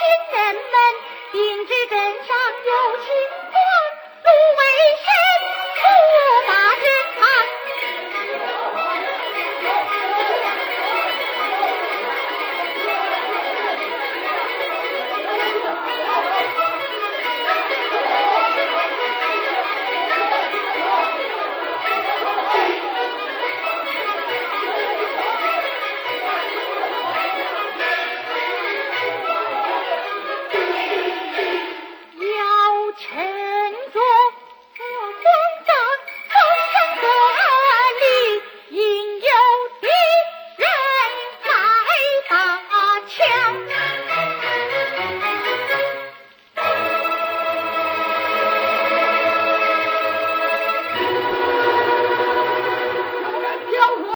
亲人们 Here